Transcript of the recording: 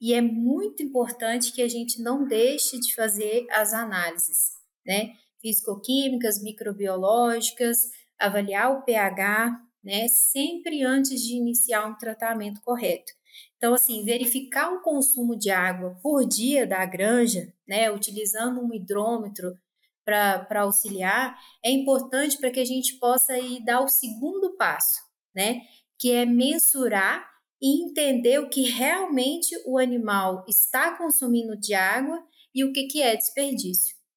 e é muito importante que a gente não deixe de fazer as análises, né? Físico-químicas, microbiológicas, avaliar o pH, né? Sempre antes de iniciar um tratamento correto. Então, assim, verificar o consumo de água por dia da granja, né? Utilizando um hidrômetro para auxiliar, é importante para que a gente possa aí dar o segundo passo, né? Que é mensurar e entender o que realmente o animal está consumindo de água e o que, que é desperdício.